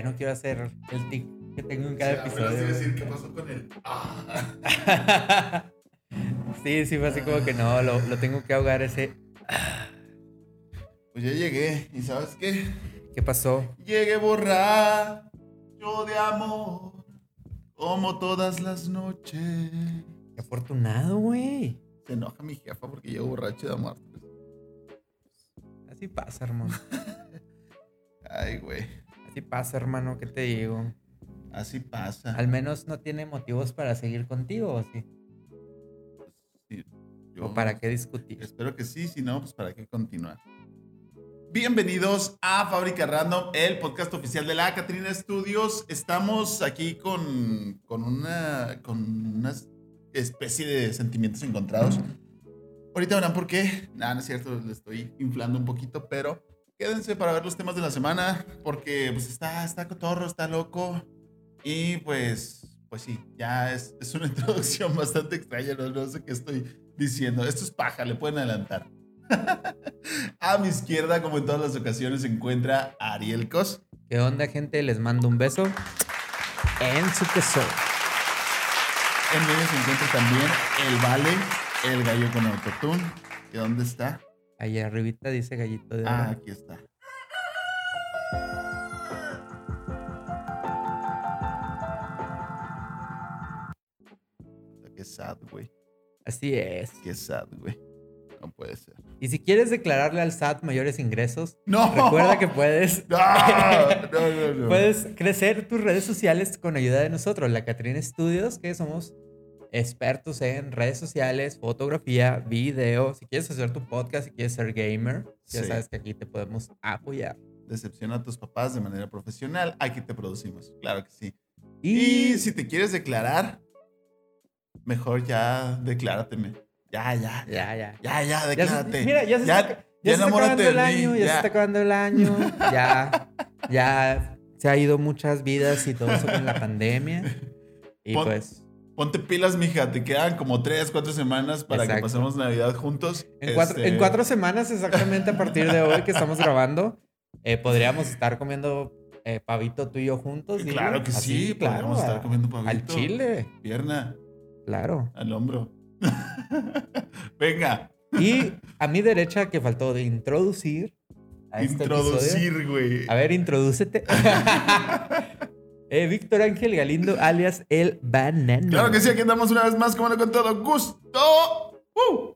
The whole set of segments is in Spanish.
Ya no quiero hacer el tic que tengo en cada episodio. decir qué pasó con él. Ah. sí, sí, fue así como que no, lo, lo tengo que ahogar ese. Pues ya llegué. ¿Y sabes qué? ¿Qué pasó? Llegué borracho de amor. Como todas las noches. Qué afortunado, güey. Se enoja mi jefa porque llego borracho de amor. Así pasa, hermano. Ay, güey. Así pasa, hermano, ¿qué te digo? Así pasa. Al menos no tiene motivos para seguir contigo, ¿o sí? Sí, yo- ¿O para qué discutir? Espero que sí, si no, pues para qué continuar. Bienvenidos a Fábrica Random, el podcast oficial de la Catrina Studios. Estamos aquí con, con, una, con una especie de sentimientos encontrados. Ahorita verán por qué. Nada, no es cierto, le estoy inflando un poquito, pero quédense para ver los temas de la semana, porque pues está, está cotorro, está loco. Y pues, pues sí, ya es, es una introducción bastante extraña, no, no sé qué estoy diciendo. Esto es paja, le pueden adelantar. a mi izquierda, como en todas las ocasiones, se encuentra Ariel Cos. ¿Qué onda, gente? Les mando un beso en su tesoro. En medio se encuentra también el Vale, el gallo con autotune. ¿Y dónde está? Ahí arribita dice gallito de oro. Ah, aquí está. Qué sad, güey. Así es. Qué sad, güey. No puede ser. Y si quieres declararle al SAT mayores ingresos, No. recuerda que puedes, No, no, no, no. puedes crecer tus redes sociales con ayuda de nosotros, la Catrina Studios, que somos expertos en redes sociales, fotografía, video. Si quieres hacer tu podcast, si quieres ser gamer, ya Sí. sabes que aquí te podemos apoyar. Decepciona a tus papás de manera profesional. Aquí te producimos. Claro que sí. Y, Y si te quieres declarar, mejor ya declárateme. Ya, ya, ya, ya. ya, ya, Ya declárate. mira, ya se ya, está, ya ya se está acabando el año, ya, se ya. está acabando el año, ya, ya se ha ido muchas vidas y todo eso con la pandemia. Y Pon- pues, Ponte pilas, mija. Te quedan como tres, cuatro semanas para que pasemos Navidad juntos. en cuatro, Este, en cuatro semanas exactamente a partir de hoy que estamos grabando, eh, podríamos estar comiendo eh, pavito tú y yo juntos. Claro que Así, sí, claro. podríamos estar comiendo pavito. Al chile, Pierna, claro. al hombro. Venga, Y a mi derecha que faltó de introducir a este introducir, güey. A ver, introdúcete. Eh, Víctor Ángel Galindo, alias El Banano. Claro que sí, aquí andamos una vez más, como no, con todo gusto. ¡Uh!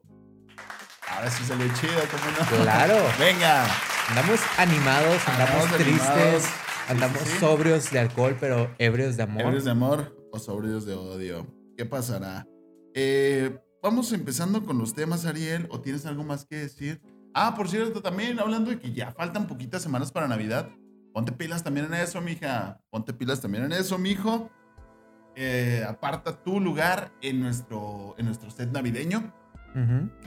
Ahora sí salió chido, como no. Claro. Venga. Andamos animados, andamos Andamos tristes, animados. Sí, andamos sí, sí. sobrios de alcohol, pero ebrios de amor. ¿Ebrios de amor o sobrios de odio? ¿Qué pasará? Eh, vamos empezando con los temas, Ariel. ¿O tienes algo más que decir? Ah, por cierto, también hablando de que ya faltan poquitas semanas para Navidad. Ponte pilas también en eso, mija. Ponte pilas también en eso, mijo. Eh, aparta tu lugar en nuestro, en nuestro set navideño.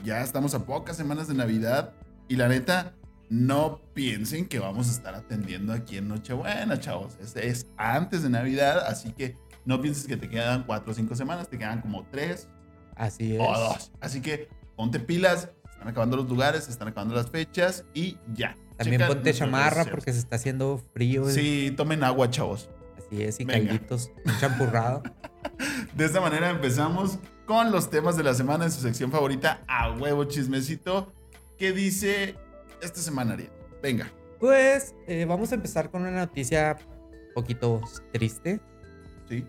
Ya estamos a pocas semanas de Navidad. Y la neta, no piensen que vamos a estar atendiendo aquí en Nochebuena, chavos. Es, es antes de Navidad, así que no pienses que te quedan cuatro o cinco semanas, te quedan como tres Así es. o dos. Así que ponte pilas, se están acabando los lugares, se están acabando las fechas y ya. También Checa ponte chamarra porque se está haciendo frío. Sí, tomen agua, chavos. Así es, y Venga. calditos, champurrado. De esta manera empezamos con los temas de la semana en su sección favorita, a huevo chismecito. ¿Qué dice esta semana, Ariel? Venga. Pues eh, vamos a empezar con una noticia un poquito triste, Sí.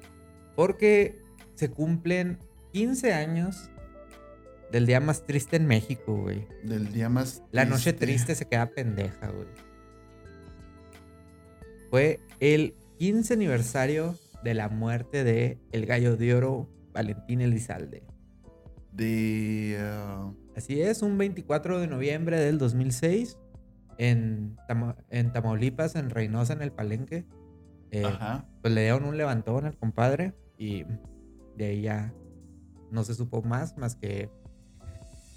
porque se cumplen 15 años del día más triste en México, güey. Del día más. La noche triste se queda pendeja, güey. Fue el 15 aniversario de la muerte de el gallo de oro Valentín Elizalde. De. ah, Así es, un 24 de noviembre del 2006 en, Tama- en Tamaulipas, en Reynosa, en el Palenque. eh, ajá. pues le dieron un levantón al compadre y de ahí ya no se supo más, más que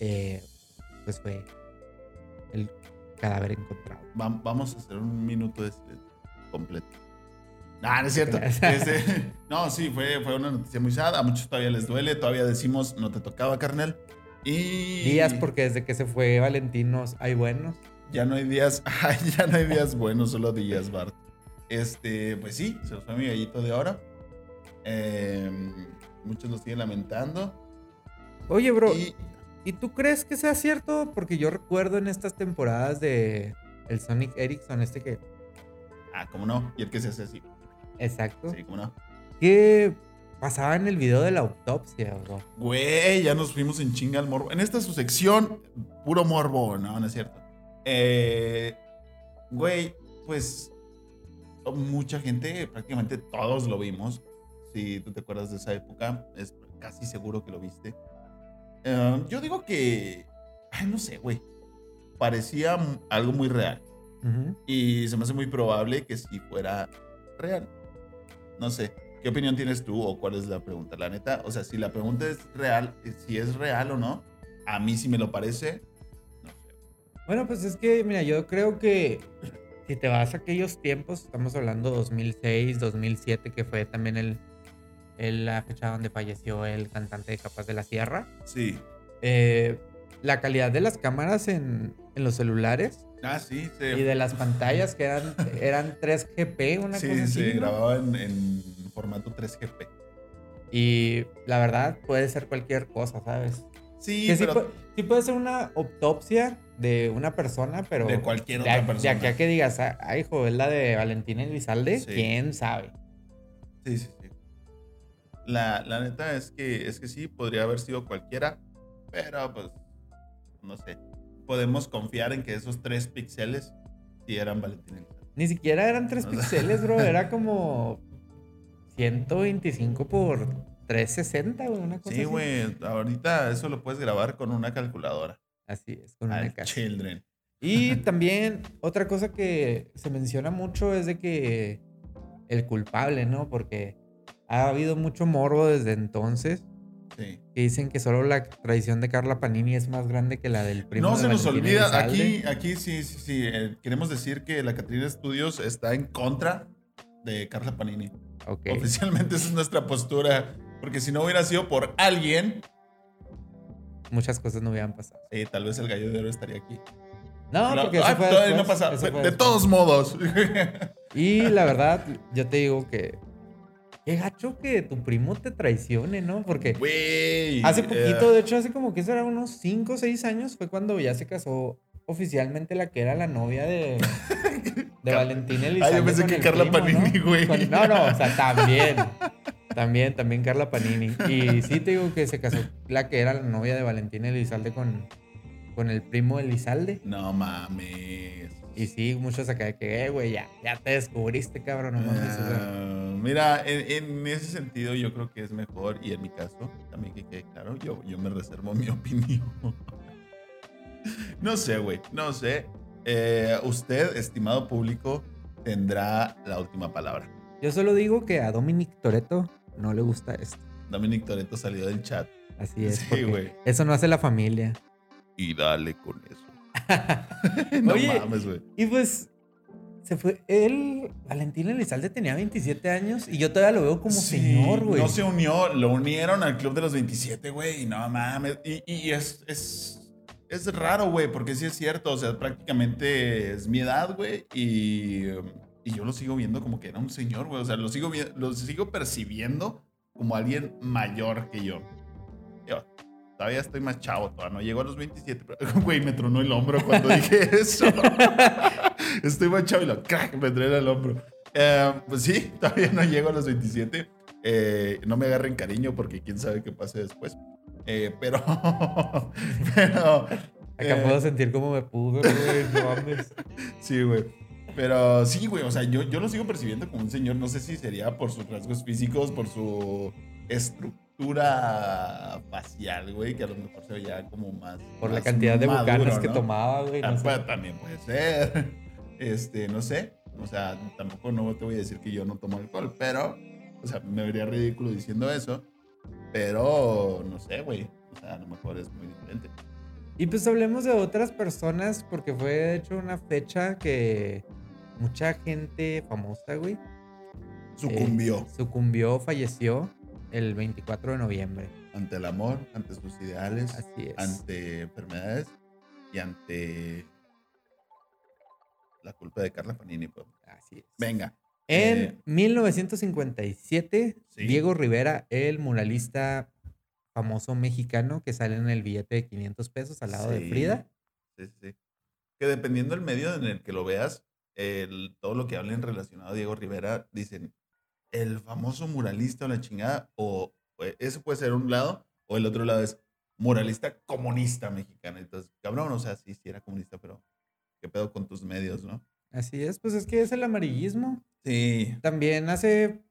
eh, pues fue el cadáver encontrado. Va- vamos a hacer un minuto de silencio completo. Ah, no es cierto. Este, no, sí, fue, fue una noticia muy sad. A muchos todavía les duele. Todavía decimos, no te tocaba, carnal. Y. Días porque desde que se fue Valentinos hay buenos. Ya no hay días. Ay, ya no hay días buenos, solo días, Bart. Este, pues sí, se nos fue mi gallito de oro. Eh, muchos lo siguen lamentando. Oye, bro, Y ¿y tú crees que sea cierto? Porque yo recuerdo en estas temporadas de el Sonic Ericsson, este que. Ah, ¿cómo no? Y el que se hace así. Exacto. Sí, ¿cómo no? Que pasaba en el video de la autopsia, bro. Güey, ya nos fuimos en chinga al morbo. En esta su sección, puro morbo, no, no es cierto. Eh, güey, pues mucha gente, prácticamente todos lo vimos. Si tú te acuerdas de esa época, es casi seguro que lo viste. Eh, yo digo que, ay, no sé, güey. Parecía algo muy real. Y se me hace muy probable que si fuera real. No sé. ¿Qué opinión tienes tú o cuál es la pregunta? La neta, o sea, si la pregunta es real, eh, si es real o no, a mí sí me lo parece. No sé. Bueno, pues es que, mira, yo creo que si te vas a aquellos tiempos, estamos hablando 2006, 2007, que fue también el- la fecha donde falleció el cantante de Capaz de la Sierra. Sí. eh, la calidad de las cámaras en, en los celulares Ah, sí, y se, de las pantallas que eran, eran 3GP, una sí, cosa así. se ¿no? grababa en, en formato 3GP. Y la verdad puede ser cualquier cosa, ¿sabes? Sí, que sí, pero sí puede ser una autopsia de una persona, pero de cualquier otra a- de persona. aquí a que digas, ah, ay, hijo, es la de Valentina Elizalde, Sí. quién sabe. Sí, sí, sí. La, la neta es que, es que sí, podría haber sido cualquiera, pero pues, no sé. Podemos confiar en que esos tres píxeles sí eran Valentín Elizalde. Ni siquiera eran 3 O sea. píxeles, bro, era como 125 por 360, güey, una cosa Sí, güey, ahorita eso lo puedes grabar con una calculadora. Así es, con una casa. children. Y también otra cosa que se menciona mucho es de que el culpable, ¿no? Porque ha habido mucho morbo desde entonces Sí. que dicen que solo la traición de Carla Panini es más grande que la del primo No de se nos olvida, aquí, aquí sí, sí, sí, eh, queremos decir que la Catrina Studios está en contra de Carla Panini. Ok. Oficialmente esa es nuestra postura, porque si no hubiera sido por alguien, Muchas cosas no hubieran pasado. eh, tal vez el gallo de oro estaría aquí. No, porque eso ah, fue todavía después, no pasa. eso fue De después. todos modos. Y la verdad, yo te digo que qué gacho que tu primo te traicione, ¿no? Porque Güey. hace eh, poquito, de hecho, hace como que eso era unos 5 o 6 años, fue cuando ya se casó oficialmente la que era la novia de, de Valentina Elizalde. Ah, yo pensé que Carla primo, Panini, güey. No, no, o sea, también. También, también Carla Panini. Y sí te digo que se casó la que era la novia de Valentina Elizalde con, con el primo Elizalde. No mames. Y sí, muchos acá de que, eh, güey, ya, ya te descubriste, cabrón. No mames, o sea. Ah, mira, en, en ese sentido yo creo que es mejor, y en mi caso, también que quede claro, yo, yo me reservo mi opinión. no sé, güey, no sé. Eh, usted, estimado público, tendrá la última palabra. Yo solo digo que a Dominic Toretto no le gusta esto. Dominic Toretto salió del chat. Así es. Sí, güey. Eso no hace la familia. Y dale con eso. no Oye, mames, güey. Y pues se fue. Él, Valentín Elizalde, tenía 27 años y yo todavía lo veo como Sí, señor, güey. No se unió, lo unieron al club de los 27, güey. y No mames. Y, y es, es, es raro, güey, porque sí es cierto. O sea, prácticamente es mi edad, güey. Y, y yo lo sigo viendo como que era un señor, güey. O sea, lo sigo, lo sigo percibiendo como alguien mayor que. Yo todavía estoy más chavo, todavía no llego a los 27. Pero, güey, me tronó el hombro cuando dije eso. estoy más chavo y lo crack, me truena el hombro. Eh, pues sí, todavía no llego a los 27. Eh, no me agarren cariño porque quién sabe qué pase después. Eh, pero. pero. Acá puedo sentir cómo me pudo, güey. No mames. Sí, güey. Pero sí, güey. O sea, yo, yo lo sigo percibiendo como un señor. No sé si sería por sus rasgos físicos, por su estructura facial, güey, que a lo mejor se veía como más. Por la cantidad de maduro, bucanas que tomaba, güey. Ah, No sé. pues, también puede ser. Este, no sé. O sea, tampoco no te voy a decir que yo no tomo alcohol, pero, o sea, me vería ridículo diciendo eso. Pero, no sé, güey. O sea, a lo mejor es muy diferente. Y pues hablemos de otras personas, porque fue de hecho una fecha que mucha gente famosa, güey, Sucumbió eh, sucumbió, falleció el 24 de noviembre. ante el amor, ante sus ideales, Así es. ante enfermedades y ante la culpa de Carla Panini. pues. Así es. Venga, En Eh, 1957, Sí. Diego Rivera, el muralista famoso mexicano que sale en el billete de 500 pesos al lado de. Frida. Sí, sí. Que dependiendo del medio en el que lo veas, el- todo lo que hablen relacionado a Diego Rivera, dicen el famoso muralista o la chingada, o eso puede ser un lado, o el otro lado es muralista comunista mexicano. Entonces, cabrón, o sea, sí, sí era comunista, pero qué pedo con tus medios, ¿no? Así es, pues es que es el amarillismo. Sí. También hace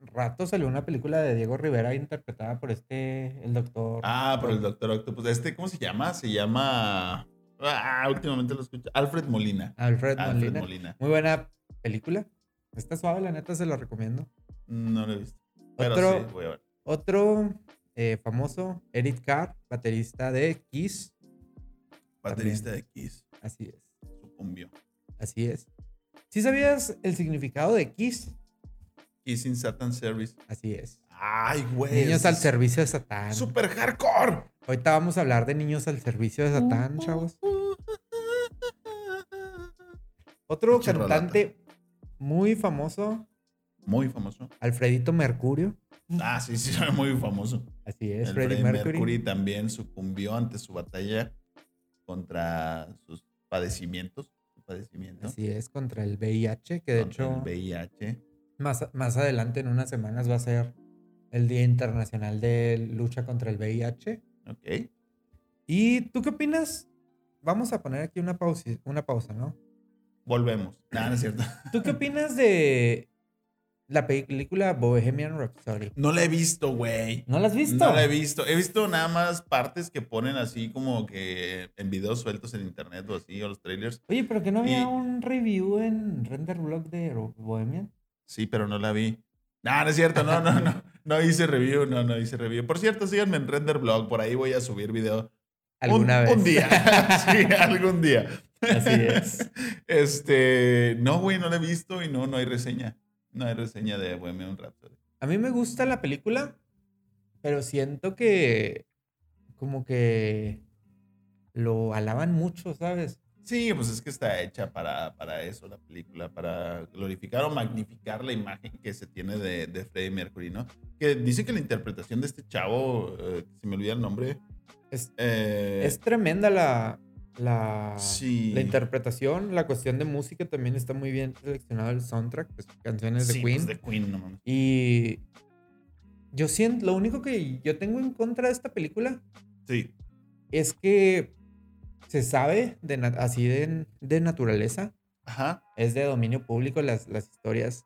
rato salió una película de Diego Rivera interpretada por este, el doctor. Ah, por el Doctor Octopus. Este, ¿cómo se llama? Se llama. Ah, últimamente lo escucho. Alfred Molina. Alfred, Alfred Molina. Molina. Muy buena película. Está suave, la neta, se la recomiendo. No lo he visto. Pero Otro- sí, voy a ver. Otro eh, famoso, Eric Carr, baterista de Kiss. Baterista de Kiss. Así es, Sucumbió. así es. ¿Sí sabías el significado de Kiss? Kissing Satan Service. Así es. Ay, güey. Niños al servicio de Satán. Super hardcore. Ahorita vamos a hablar de niños al servicio de Satán, chavos. Otro cantante muy famoso, Muy famoso. Alfredito Mercurio. Ah, sí, sí, muy famoso. Así es, Freddie Freddie Mercury. Mercury. también sucumbió ante su batalla contra sus padecimientos. Su padecimiento. Así es, contra el VIH, que de contra hecho El VIH. más, más adelante, en unas semanas, va a ser el Día Internacional de Lucha contra el VIH. Ok. ¿Y tú qué opinas? Vamos a poner aquí una pausa, una pausa, ¿no? Volvemos. Nada, no es cierto. ¿Tú qué opinas de la película Bohemian Rhapsody? No la he visto, güey. ¿No la has visto? No la he visto. He visto nada más partes que ponen así como que en videos sueltos en internet o así, o los trailers. Oye, pero que no había Y- un review en Render Blog de Bohemian. Sí, pero no la vi. No, no es cierto, no, no, no. No hice review, no, no hice review. Por cierto, síganme en Render Blog, por ahí voy a subir video. ¿Alguna un, vez? Un día. sí, algún día. Así es. Este, no, güey, no la he visto y no, no hay reseña. No hay reseña de Bohemian Rhapsody. A mí me gusta la película, pero siento que como que lo alaban mucho, ¿sabes? Sí, pues es que está hecha para, para eso la película, para glorificar o magnificar la imagen que se tiene de, de Freddie Mercury, ¿no? Que dice que la interpretación de este chavo, eh, se me olvida el nombre, Es, eh, es tremenda la, la, Sí. la interpretación, la cuestión de música también está muy bien seleccionado el soundtrack, pues, canciones de sí, Queen. pues, de Queen, no mames. Y yo siento, lo único que yo tengo en contra de esta película Sí, es que se sabe de así de, de naturaleza, ajá. es de dominio público las, las historias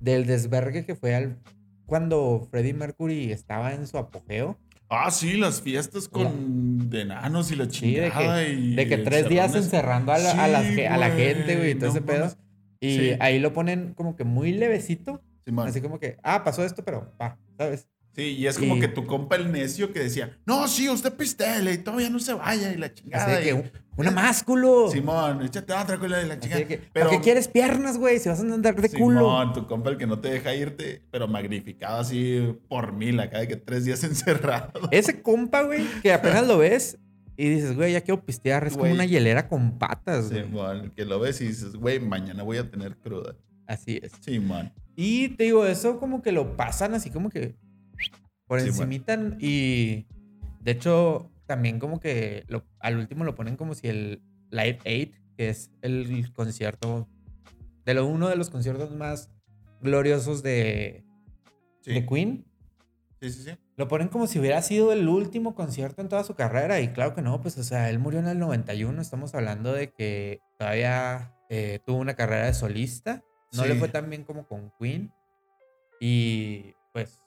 del desvergue que fue al, cuando Freddie Mercury estaba en su apogeo. Ah, sí, las fiestas con de enanos y la Sí, de chingada. y De que tres días encerrando a la, a las la gente, güey, y todo no ese pedo. Y Sí. ahí lo ponen como que muy levecito, así como que, ah, pasó esto, pero va, ¿sabes? Sí, y es como y- que tu compa el necio que decía, no, sí, usted pistele y todavía no se vaya y la chingada. que, y- "Un- una más, culo. Simón, échate otra culo y la chingada. que, pero, ¿para qué quieres piernas, güey? Si vas a andar de culo. Simón, tu compa el que no te deja irte, pero magnificado así por mil, acá de que tres días encerrado. Ese compa, güey, que apenas lo ves y dices, güey, ya quiero pistear. Es Güey. como una hielera con patas, güey. Simón, que lo ves y dices, güey, mañana voy a tener cruda. Así es. Simón. Y te digo, eso como que lo pasan así como que por Sí, encimita y de hecho también como que lo- al último lo ponen como si el Live Aid, que es el concierto de lo, uno de los conciertos más gloriosos de, Sí. de Queen, sí, sí, sí. lo ponen como si hubiera sido el último concierto en toda su carrera y claro que no, pues o sea, él murió en el 91, estamos hablando de que todavía eh, tuvo una carrera de solista, no le fue tan bien como con Queen y pues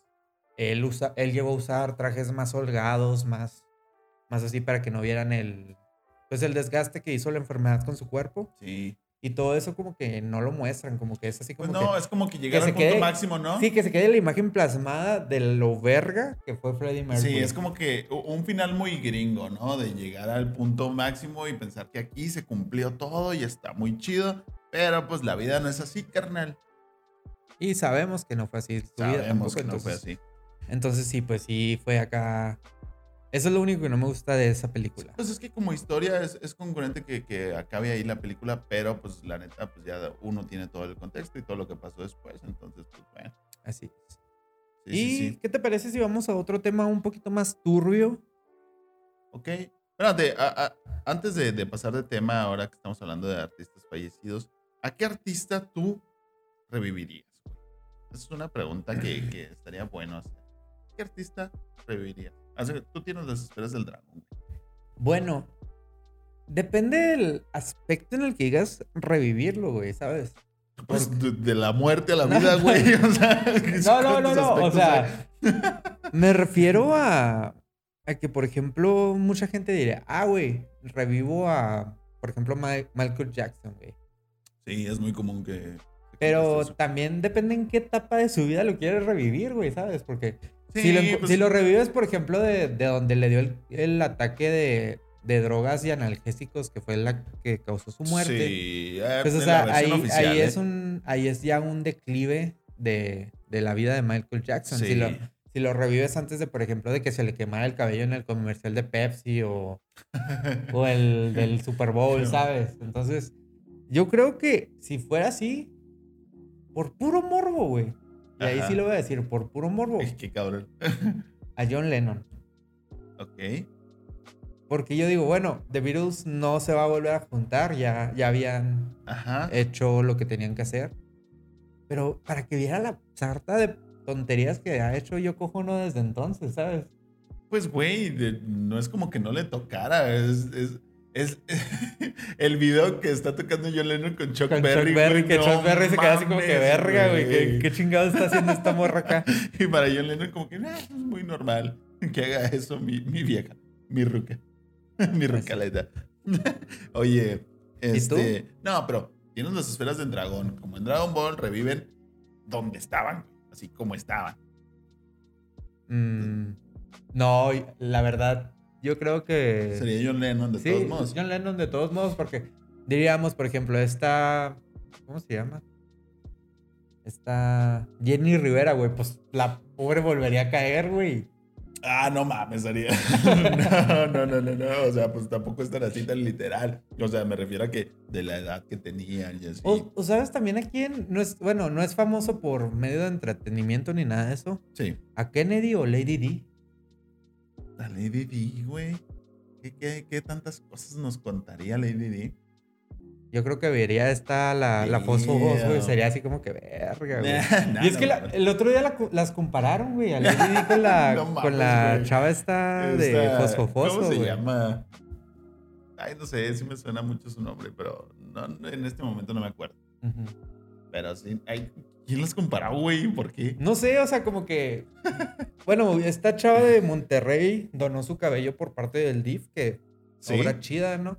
él, usa, él llegó a usar trajes más holgados, más, más así para que no vieran el, pues el desgaste que hizo la enfermedad con su cuerpo Sí. y todo eso como que no lo muestran, como que es así como Pues no, que... es como que llegar se al punto quede- máximo, ¿no? Sí, que se quede la imagen plasmada de lo verga que fue Freddie Mercury. Sí, es como que un final muy gringo, ¿no? De llegar al punto máximo y pensar que aquí se cumplió todo y está muy chido. Pero pues la vida no es así, carnal. Y sabemos que no fue así. Vida Sabemos tampoco, que no fue así. Entonces sí, pues sí, fue acá Eso es lo único que no me gusta de esa película. Pues es que como historia es, es congruente que, que acabe ahí la película, pero pues la neta, pues ya uno tiene todo el contexto y todo lo que pasó después, entonces pues bueno. Así es. Sí, ¿Y sí, sí. qué te parece si vamos a otro tema un poquito más turbio? Ok. Espérate, a- a- antes de, de pasar de tema, ahora que estamos hablando de artistas fallecidos, ¿a qué artista tú revivirías? Esa es una pregunta que, que estaría bueno hacer. ¿Qué artista revivirías? Así que tú tienes las esferas del dragón. Bueno, depende del aspecto en el que digas revivirlo, güey, ¿sabes? Pues de, de la muerte a la vida, güey. O sea, No, no, no, ¿cuántos no. O sea, me refiero a, a que, por ejemplo, mucha gente diría, ah, güey, revivo a, por ejemplo, Ma- Michael Jackson, güey. Sí, es muy común que. que Pero también depende en qué etapa de su vida lo quieres revivir, güey, ¿sabes? Porque si, Sí, lo, pues- si lo revives, por ejemplo, de, de donde le dio el, el ataque de, de drogas y analgésicos, que fue la que causó su muerte. Sí, eh, Pues, o sea, ahí, oficial, ahí, ¿eh? es un, ahí es ya un declive de, de la vida de Michael Jackson. Si, lo, Sí. si lo revives antes de, por ejemplo, de que se le quemara el cabello en el comercial de Pepsi o, o el del Super Bowl. ¿sabes? Entonces, yo creo que si fuera así, por puro morbo, güey. Y ahí sí lo voy a decir, por puro morbo, Qué cabrón. a John Lennon. ok. Porque yo digo, bueno, The Beatles no se va a volver a juntar, ya, ya habían Ajá. hecho lo que tenían que hacer. Pero para que viera la sarta de tonterías que ha hecho yo cojo no desde entonces, ¿sabes? Pues, güey, no es como que no le tocara. Es, es, es el video que está tocando John Lennon con Chuck Con Berry. Chuck Berry, que no Chuck Berry se queda así como que verga, güey. ¿Qué, qué chingados está haciendo esta morra acá? Y para John Lennon, como que, "Nah, es muy normal que haga eso mi, mi vieja, mi ruca, mi rucaleta. Oye, ¿Y tú? este. No, pero tienes las esferas del dragón. Como en Dragon Ball, reviven donde estaban, así como estaban. Mm, no, la verdad, yo creo que. Sería John Lennon, de sí, todos modos. John Lennon de todos modos, porque diríamos, por ejemplo, esta. ¿Cómo se llama? Esta. Jenny Rivera, güey. Pues la pobre volvería a caer, güey. Ah, no mames, haría. no, no, no, no, no. O sea, pues tampoco es tan así tan literal. O sea, me refiero a que de la edad que tenían y así. O, o sabes también a quién no es, bueno, no es famoso por medio de entretenimiento ni nada de eso. Sí. A Kennedy o Lady D. La Lady D, güey. ¿Qué, qué, qué tantas cosas nos contaría Lady D? Yo creo que vería esta la, la Fosfo güey. Sería así como que verga, güey. Nah, y es no que la- el otro día la las compararon, güey, a Lady Di con la, No mames, con la chava esta de Fosfo Fosfo, ¿Cómo se llama? Ay, no sé, sí me suena mucho su nombre, pero no, en este momento no me acuerdo. Pero sí, ay, ¿quién las comparó, güey? ¿Por qué? No sé, o sea, como que. Bueno, esta chava de Monterrey donó su cabello por parte del DIF, que ¿Sí? obra chida, ¿no?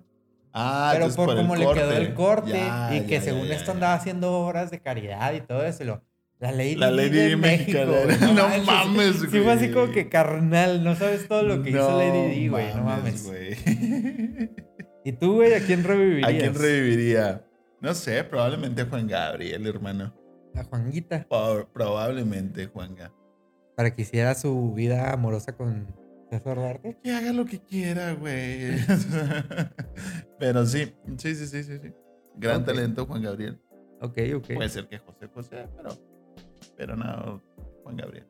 Ah, Pero por, el cómo le quedó el corte Ya, y que ya, según ya, esto andaba haciendo obras de caridad y todo eso. lo- la Lady, La Lady de México. güey, No mames, Sí fue así como güey. que carnal, no sabes todo lo que hizo No Lady Di, güey, no mames. güey. ¿Y tú, güey, a quién revivirías? ¿A quién reviviría? No sé, probablemente Juan Gabriel, hermano. A Juanguita. Por- probablemente Juanga. Para que hiciera su vida amorosa con César Duarte. Que haga lo que quiera, güey. Pero sí, sí, sí, sí, sí. sí. Gran talento, Juan Gabriel. Ok, ok. Puede ser que José José, pero, pero no, Juan Gabriel.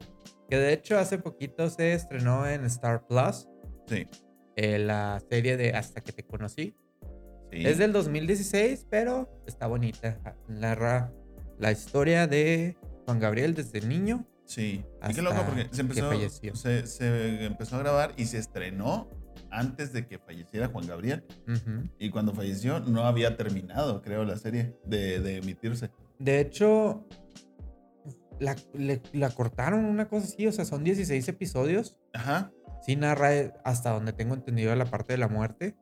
Que de hecho hace poquito se estrenó en Star Plus Sí. eh, la serie de Hasta que te conocí. sí. Es del 2016, pero está bonita. Narra la historia de Juan Gabriel desde niño. Sí. Y qué loco porque se empezó, se, se empezó a grabar y se estrenó antes de que falleciera Juan Gabriel. Y cuando falleció no había terminado, creo, la serie de, de emitirse. De hecho, la, le- la cortaron una cosa así, o sea, son 16 episodios. Ajá. Sí narra hasta donde tengo entendido la parte de la muerte.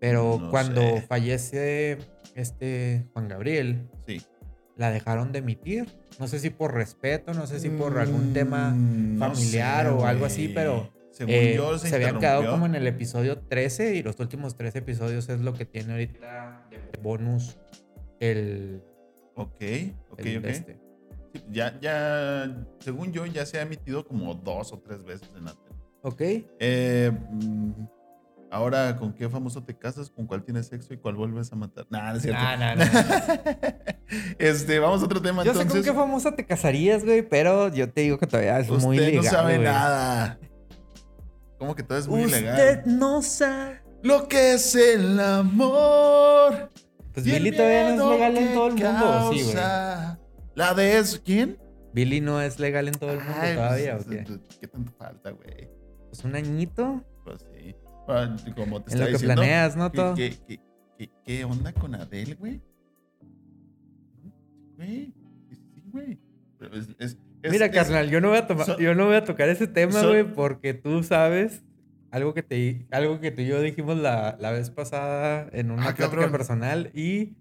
Pero No cuando sé. fallece este Juan Gabriel, Sí. La dejaron de emitir. No sé si por respeto, no sé si por algún tema Mm, no familiar sé, o algo así, pero Según eh, yo, se, habían quedado como en el episodio 13 y los últimos tres episodios es lo que tiene ahorita de bonus el, Ok, ok, el ok. este. Ya, ya, según yo, ya se ha emitido como dos o tres veces en la tele. Ok. Eh, mm, ahora, ¿con qué famoso te casas? ¿Con cuál tienes sexo y cuál vuelves a matar? Nah, no es cierto. Nah, nah, nah. este, vamos a otro tema Yo sé entonces. con qué famosa te casarías, güey, pero yo te digo que todavía es Usted muy legal. no sabe güey. nada. ¿Cómo que todo es muy Usted legal? no sabe. Lo que es el amor. Pues Billy todavía no es legal en todo el mundo, sí, güey. La de eso, ¿quién? Billy no es legal en todo el mundo Ay, todavía, pues, ¿o qué? ¿Qué tanto falta, güey? Pues un añito Pues sí. Como te en lo que diciendo. planeas, ¿no? ¿qué- Todo. ¿Qué, qué, qué, qué onda con Adele, güey? Güey. Sí, güey. Es- es- es- Mira, carnal, yo no voy a tomar, so- yo no voy a tocar ese tema, so- güey, porque tú sabes algo que te algo que tú y yo dijimos la, la vez pasada en una Ah, plática personal y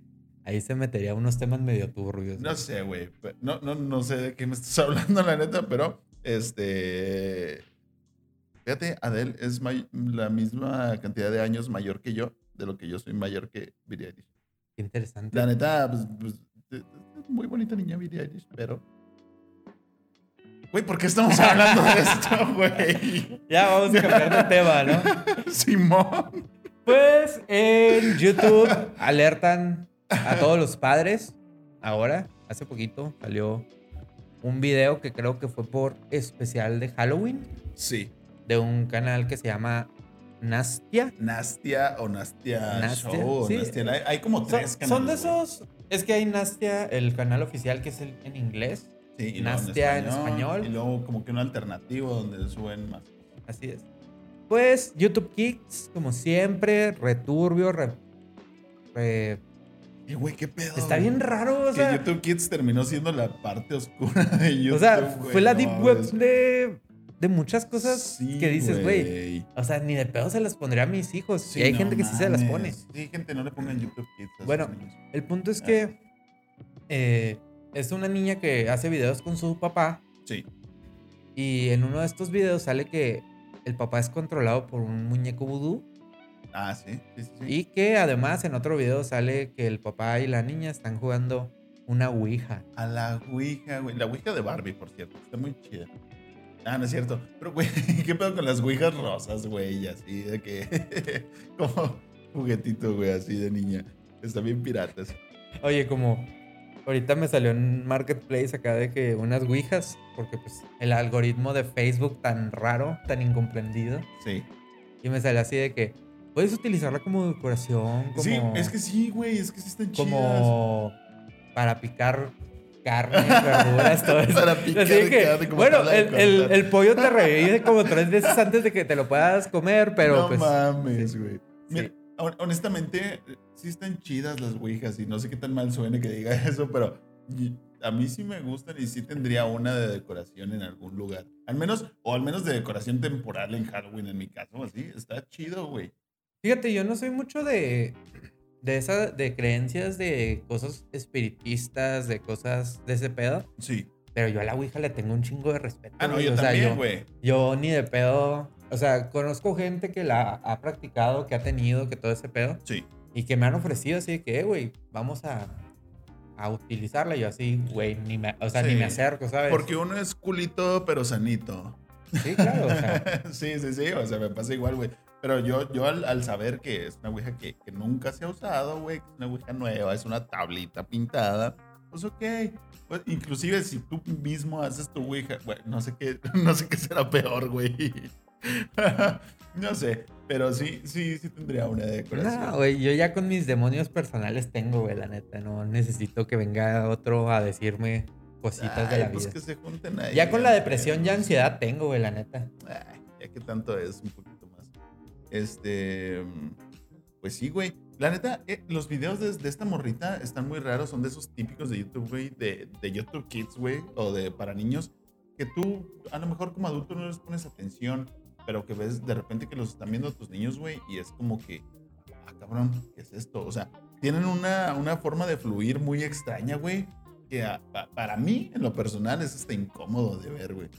ahí se metería unos temas medio turbios. No sé, güey. No, no, no sé de qué me estás hablando, la neta, pero este. Fíjate, Adele es la misma cantidad de años mayor que yo, de lo que yo soy mayor que Billie Eilish. Qué interesante. La neta, pues, pues, es es muy bonita niña Billie Eilish, pero. Güey, ¿por qué estamos hablando de esto, güey? Ya vamos a cambiar de tema, ¿no? Simón. Pues en YouTube alertan a todos los padres. Ahora, hace poquito salió un video que creo que fue por especial de Halloween Sí. De un canal que se llama Nastia. Nastia o Nastia, Nastia, Show. sí. Nastia- hay, hay como Son, tres canales. son de esos. Es que hay Nastia, el canal oficial que es el, en inglés. Sí, y Nastia en español. Y luego como que un alternativo donde suben más. Así es. Pues YouTube Kids, como siempre, returbio, re- re- Eh, güey, qué pedo. está bien raro, o que sea, YouTube Kids terminó siendo la parte oscura de YouTube. o sea, fue la no deep web de, de muchas cosas Sí, que dices, güey, o sea, ni de pedo se las pondría a mis hijos. Sí, y hay no gente que sí se las pone. Sí, gente, no le pongan YouTube Kids. Bueno. El punto es Ah. que eh, es una niña que hace videos con su papá Sí. y en uno de estos videos sale que el papá es controlado por un muñeco vudú Ah, sí, sí. y que además en otro video sale que el papá y la niña están jugando una ouija. A la Ouija, güey. La Ouija de Barbie, por cierto. Está muy chida. Ah, no es cierto. Pero, güey, ¿qué pedo con las Ouijas rosas, güey? Y Así de que. como juguetito, güey, así de niña. Están bien piratas. Oye, como ahorita me salió en Marketplace acá de que unas ouijas, porque pues el algoritmo de Facebook tan raro, tan incomprendido, Sí. y me salió así de que puedes utilizarla como decoración, como... Sí, es que sí, güey. Es que sí están chidas. como para picar carne, verduras, todo eso. Para picar Así que, carne, como bueno, el, el- contar. el pollo te revive como tres veces antes de que te lo puedas comer, pero no pues. mames, sí. güey. Sí. Mira, hon- honestamente, sí están chidas las ouijas y no sé qué tan mal suene que diga eso, pero a mí sí me gustan y sí tendría una de decoración en algún lugar. Al menos, o al menos de decoración temporal en Halloween en mi caso, así. Está chido, güey. Fíjate, yo no soy mucho de. De esa, de creencias de cosas espiritistas, de cosas de ese pedo. Sí. Pero yo a la Ouija le tengo un chingo de respeto. Ah, no, yo O también, güey. Yo ni de pedo. O sea, conozco gente que la ha practicado, que ha tenido, que todo ese pedo. Sí. Y que me han ofrecido así de que, "Eh, güey, vamos a, a utilizarla. Yo así, güey, ni me, o sea, Sí. ni me acerco, ¿sabes? Porque uno es culito, pero sanito. Sí, claro, o sea. sí, sí, sí, o sea, me pasa igual, güey. Pero yo, yo al, al saber que es una ouija que, que nunca se ha usado, güey, que es una ouija nueva, es una tablita pintada, pues ok. Pues, inclusive si tú mismo haces tu ouija, güey, no sé qué, no sé qué será peor, güey. no sé, pero sí, sí, sí tendría una decoración. No, güey, yo ya con mis demonios personales tengo, güey, la neta. No necesito que venga otro a decirme cositas de Ay, la pues vida. que se junten ahí. Ya con la depresión, ya ellos. ansiedad tengo, güey, la neta. Ay, ya que tanto es, un poquito. Este. Pues sí, güey. La neta, eh, los videos de, esta morrita están muy raros. Son de esos típicos de YouTube, güey. De, de YouTube Kids, güey. O de para niños. Que tú, a lo mejor como adulto, no les pones atención. Pero que ves de repente que los están viendo tus niños, güey. Y es como que. Ah, cabrón, ¿qué es esto? O sea, tienen una, una forma de fluir muy extraña, güey. Que para mí, en lo personal, es hasta incómodo de ver, güey.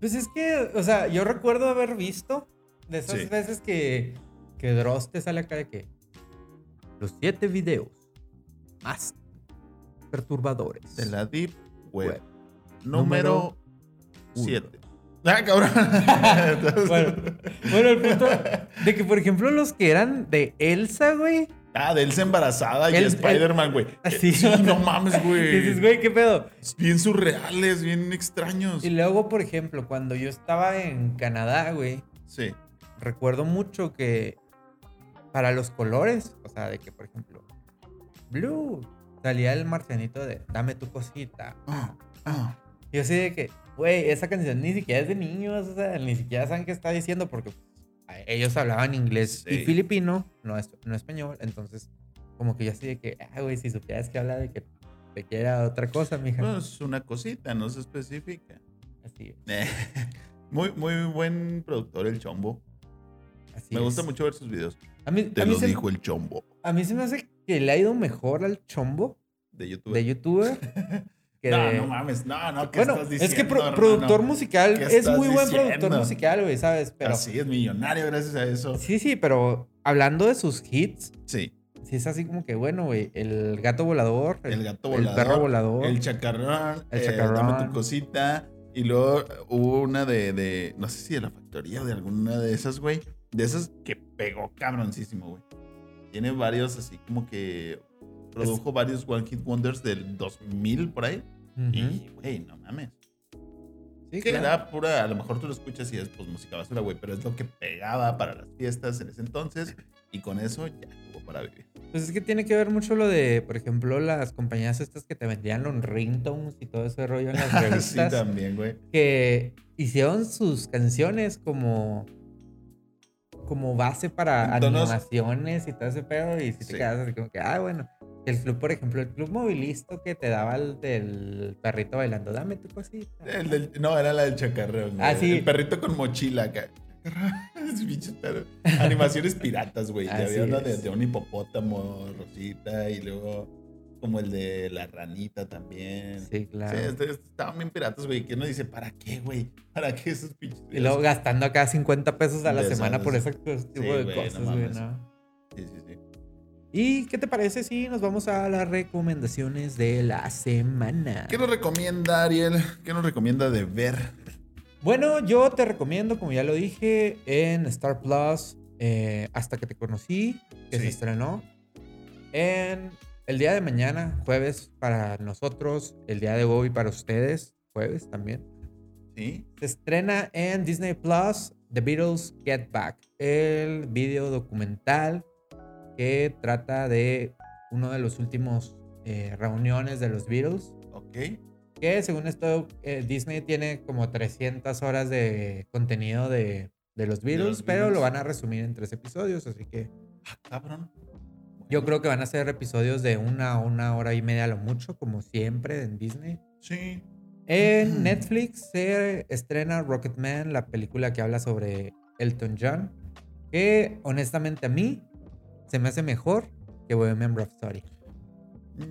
Pues es que, o sea, yo recuerdo haber visto de esas Sí. veces que, que Dross te sale acá de que los siete videos más perturbadores De la Deep Web. Web. Número uno. 7. Ah, cabrón. bueno, bueno, el punto de que, por ejemplo, los que eran de Elsa, güey. Ah, de Elsa embarazada y El- Spider-Man, güey. Así. Sí, no mames, güey. Dices, güey, ¿qué pedo? Bien surreales, bien extraños. Y luego, por ejemplo, cuando yo estaba en Canadá, güey, Sí. Recuerdo mucho que para los colores, o sea, de que, por ejemplo, Blue, salía el marcianito de Dame tu cosita. Ah, ah. Yo así de que, güey, esa canción ni siquiera es de niños, o sea, ni siquiera saben qué está diciendo porque pues, ellos hablaban inglés y filipino, no, es- no español, entonces como que yo así de que, ah, güey, si supieras que habla de que te quiera otra cosa, mija. Bueno, es una cosita, no se especifica. Así, Muy, muy buen productor el Chombo. Así Me gusta es. mucho ver sus videos. A mí, Te a mí lo se, dijo el Chombo a mí se me hace que le ha ido mejor al chombo de YouTube. de youtuber que no, de- no mames, no, no, ¿qué Bueno, estás es que diciendo, pro- hermano? productor musical ¿Qué es muy buen diciendo? productor musical, güey, ¿sabes? Pero Así es millonario gracias a eso. sí, sí, pero hablando de sus hits, Sí. sí es así como que bueno, güey, el gato volador, El gato el volador. perro volador, El chacarrón. El eh, chacarrón. dame tu cosita. Y luego hubo una de, de, no sé si de la factoría o de alguna de esas, güey. De esas que pegó cabroncísimo, güey. Tiene varios así como que produjo varios One Hit Wonders del 2000 por ahí. Y, güey, no mames. Sí, Que claro. era pura, a lo mejor tú lo escuchas y es pues música basura, güey, pero es lo que pegaba para las fiestas en ese entonces y con eso ya tuvo para vivir. Pues es que tiene que ver mucho lo de, por ejemplo, las compañías estas que te vendían los ringtones y todo ese rollo en las sí, revistas. también, güey. que hicieron sus canciones como como base para animaciones y todo ese pedo y si te quedas así como que ah bueno el club por ejemplo el club movilista que te daba el del perrito bailando dame tu cosita El del- no, era la del chacarrón. güey. Ah, sí. El perrito con mochila acá. Animaciones piratas, güey. Así había una de, de un hipopótamo, Rosita, y luego como el de la ranita también. sí claro Sí, este- este- estaban bien piratas, güey. Que uno dice, ¿para qué, güey? ¿Para qué esos pinches? y luego gastando acá 50 pesos a la De semana por ese tipo Sí, de güey, cosas no güey, mames. ¿no? Sí, sí, sí. ¿Y qué te parece si nos vamos a las recomendaciones de la semana? ¿Qué nos recomienda, Ariel? ¿Qué nos recomienda de ver? Bueno, yo te recomiendo, como ya lo dije, en Star Plus, eh, Hasta que te conocí, que Sí. se estrenó. En el día de mañana, jueves para nosotros, el día de hoy para ustedes, jueves también. ¿Sí? Se estrena en Disney Plus The Beatles Get Back, el video documental que trata de uno de los últimos eh, reuniones de los Beatles. Ok. Que según esto, eh, Disney tiene como 300 horas de contenido de, de los Beatles, los pero Beatles. lo van a resumir en tres episodios, así que Ah, cabrón. Yo creo que van a ser episodios de una a una hora y media a lo mucho, como siempre en Disney. Sí. En. Netflix se estrena Rocketman, la película que habla sobre Elton John, que honestamente a mí se me hace mejor que Bohemian Rhapsody.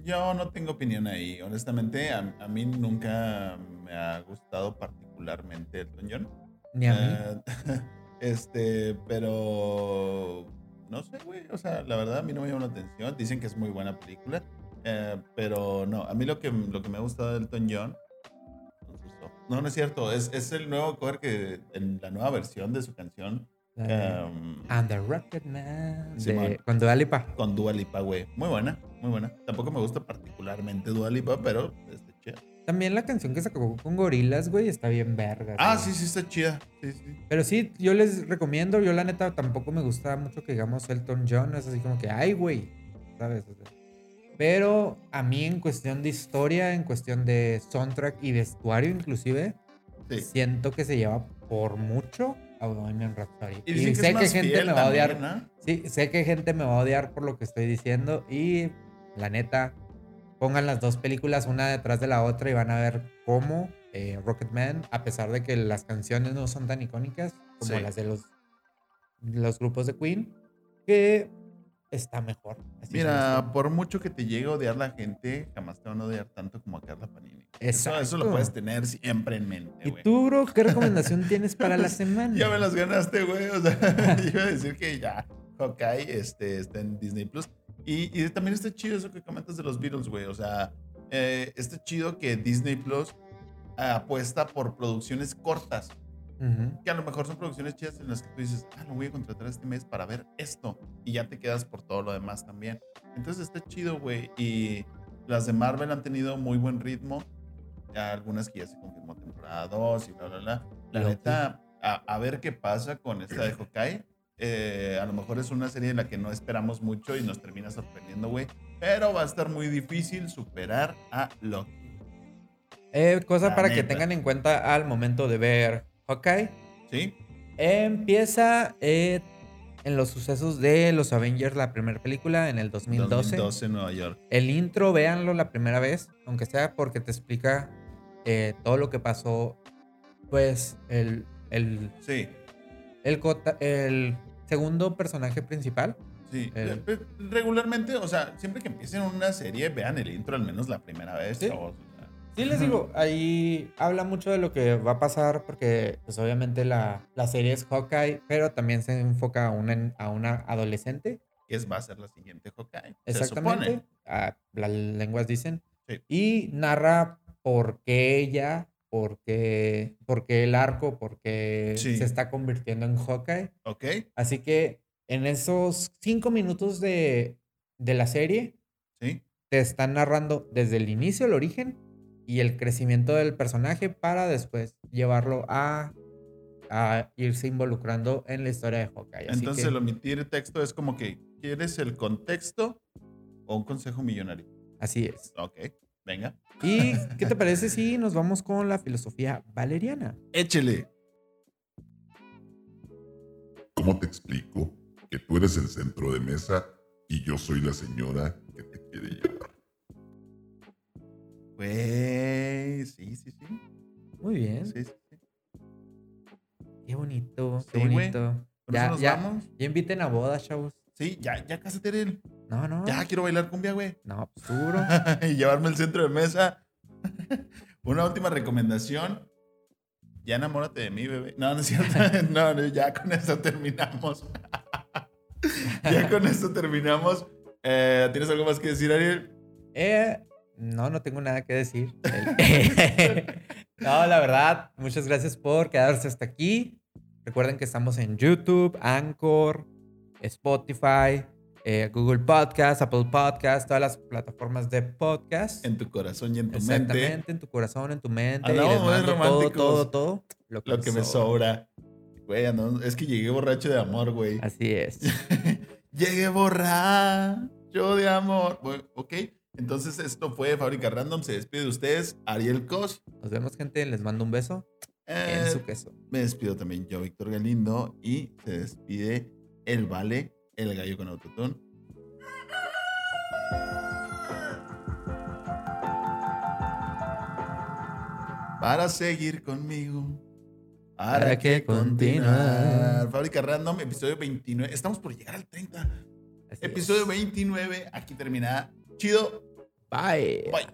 Yo no tengo opinión ahí. Honestamente, a, a mí nunca me ha gustado particularmente Elton John. Ni a mí. Eh, este, pero no sé, güey. O sea, la verdad a mí no me llama la atención. Dicen que es muy buena película. eh, pero no, a mí lo que, lo que me ha gustado de Elton John. No, no es cierto. Es, es el nuevo cover que. en la nueva versión de su canción. De em, And the Rocketman. de- Simón. Con Dua Lipa. con Dua Lipa, güey. Muy buena, muy buena. Tampoco me gusta particularmente Dua Lipa, pero está chida. También la canción que sacó con Gorilas, güey, está bien verga. Ah, sí, sí, está chida. Sí, sí. Pero sí, yo les recomiendo. Yo, la neta, tampoco me gusta mucho que digamos Elton John. Es así como que, ay, güey. ¿Sabes? O sea, pero a mí, en cuestión de historia, en cuestión de soundtrack y vestuario, inclusive, sí. siento que se lleva por mucho a Bohemian Rhapsody. Y que sé más gente me va a odiar. también, ¿no? Sí, sé que gente me va a odiar por lo que estoy diciendo. Y la neta, pongan las dos películas una detrás de la otra y van a ver cómo eh, Rocketman, a pesar de que las canciones no son tan icónicas como Sí. las de los, los grupos de Queen, que está mejor. Así Mira, por mucho que te llegue a odiar la gente, jamás te van a odiar tanto como a Carla Panini. Eso, eso lo puedes tener siempre en mente, ¿Y güey. tú, bro, qué recomendación tienes para la semana? Ya me las ganaste, güey. O sea, iba a decir que ya Hawkeye este, está en Disney Plus. Y, y también está chido eso que comentas de los Beatles, güey. O sea, eh, está chido que Disney Plus apuesta por producciones cortas. Ujú. Que a lo mejor son producciones chidas en las que tú dices, ah, lo voy a contratar este mes para ver esto. Y ya te quedas por todo lo demás también. Entonces está chido, güey. Y las de Marvel han tenido muy buen ritmo. Ya algunas que ya se confirmó temporada 2 y bla, bla, bla. La Loki. neta, a, a ver qué pasa con esta de Hawkeye. Eh, a lo mejor es una serie en la que no esperamos mucho y nos termina sorprendiendo, güey. Pero va a estar muy difícil superar a Loki. Eh, cosa La para que tengan en cuenta al momento de ver Hawkeye. ¿Sí? Empieza eh, en los sucesos de los Avengers, la primera película, en el 2012. 2012 en Nueva York. El intro, véanlo la primera vez, aunque sea porque te explica eh, todo lo que pasó. Pues el, el, Sí, el, segundo personaje principal. sí. El- Eh, Regularmente, o sea, siempre que empiecen una serie, vean el intro al menos la primera vez. Sí. chavos, o sea. Sí, les digo, ahí habla mucho de lo que va a pasar porque pues obviamente la, la serie es Hawkeye, pero también se enfoca a una, a una adolescente. que es, va a ser la siguiente Hawkeye. Exactamente. Ah, las lenguas dicen. Sí. Y narra por qué ella, por qué, por qué el arco, por qué Sí. se está convirtiendo en Hawkeye. ¿Ok? Así que en esos cinco minutos de, de la serie Sí. te están narrando desde el inicio, el origen y el crecimiento del personaje para después llevarlo a, a irse involucrando en la historia de Hawkeye. Así Entonces, que- el omitir texto es como que, ¿quieres el contexto o un consejo millonario? así es. Ok, venga. ¿Y qué te parece si nos vamos con la filosofía valeriana? Échele. ¿Cómo te explico que tú eres el centro de mesa y yo soy la señora que te quiere llevar? Güey, sí, sí, sí. Muy bien. Sí, sí, sí. Qué bonito, qué bonito. ¿Por Ya, ya, vamos? ya inviten a bodas, chavos. Sí, ya, ya cásate, Ariel. No, no. Ya quiero bailar cumbia, güey. No, pues duro. y llevarme al centro de mesa. Una última recomendación. Ya enamórate de mí, bebé. No, no es cierto. No, no, ya con esto terminamos. ya con esto terminamos. Eh, ¿Tienes algo más que decir, Ariel? Eh, no, no tengo nada que decir. No, la verdad, muchas gracias por quedarse hasta aquí. Recuerden que estamos en YouTube, Anchor, Spotify, eh, Google Podcast, Apple Podcast, todas las plataformas de podcast. En tu corazón y en tu Exactamente, mente. en tu corazón, en tu mente. y Andamos les muy mando todo, románticos. todo, todo. Lo que, Lo que me sobra. Güey, ando- es que llegué borracho de amor, güey. Así es. Llegué borracho de amor. Bueno, ok, entonces esto fue Fábrica Random. Se despide de ustedes, Ariel Cos. Nos vemos, gente. Les mando un beso en Eh, su queso. me despido también yo, Víctor Galindo. Y se despide el Vale, el gallo con autotune. Para seguir conmigo. Para, Para que continuar. continuar. Fábrica Random, episodio 29. Estamos por llegar al 30. Así es. Episodio 29. Aquí termina. Chido. Bye. Bye.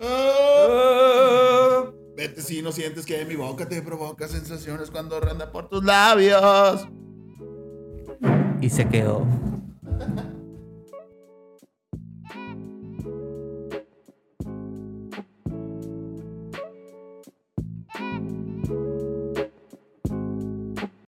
Ah. Vete si no sientes que mi boca te provoca sensaciones cuando ronda por tus labios y se quedó.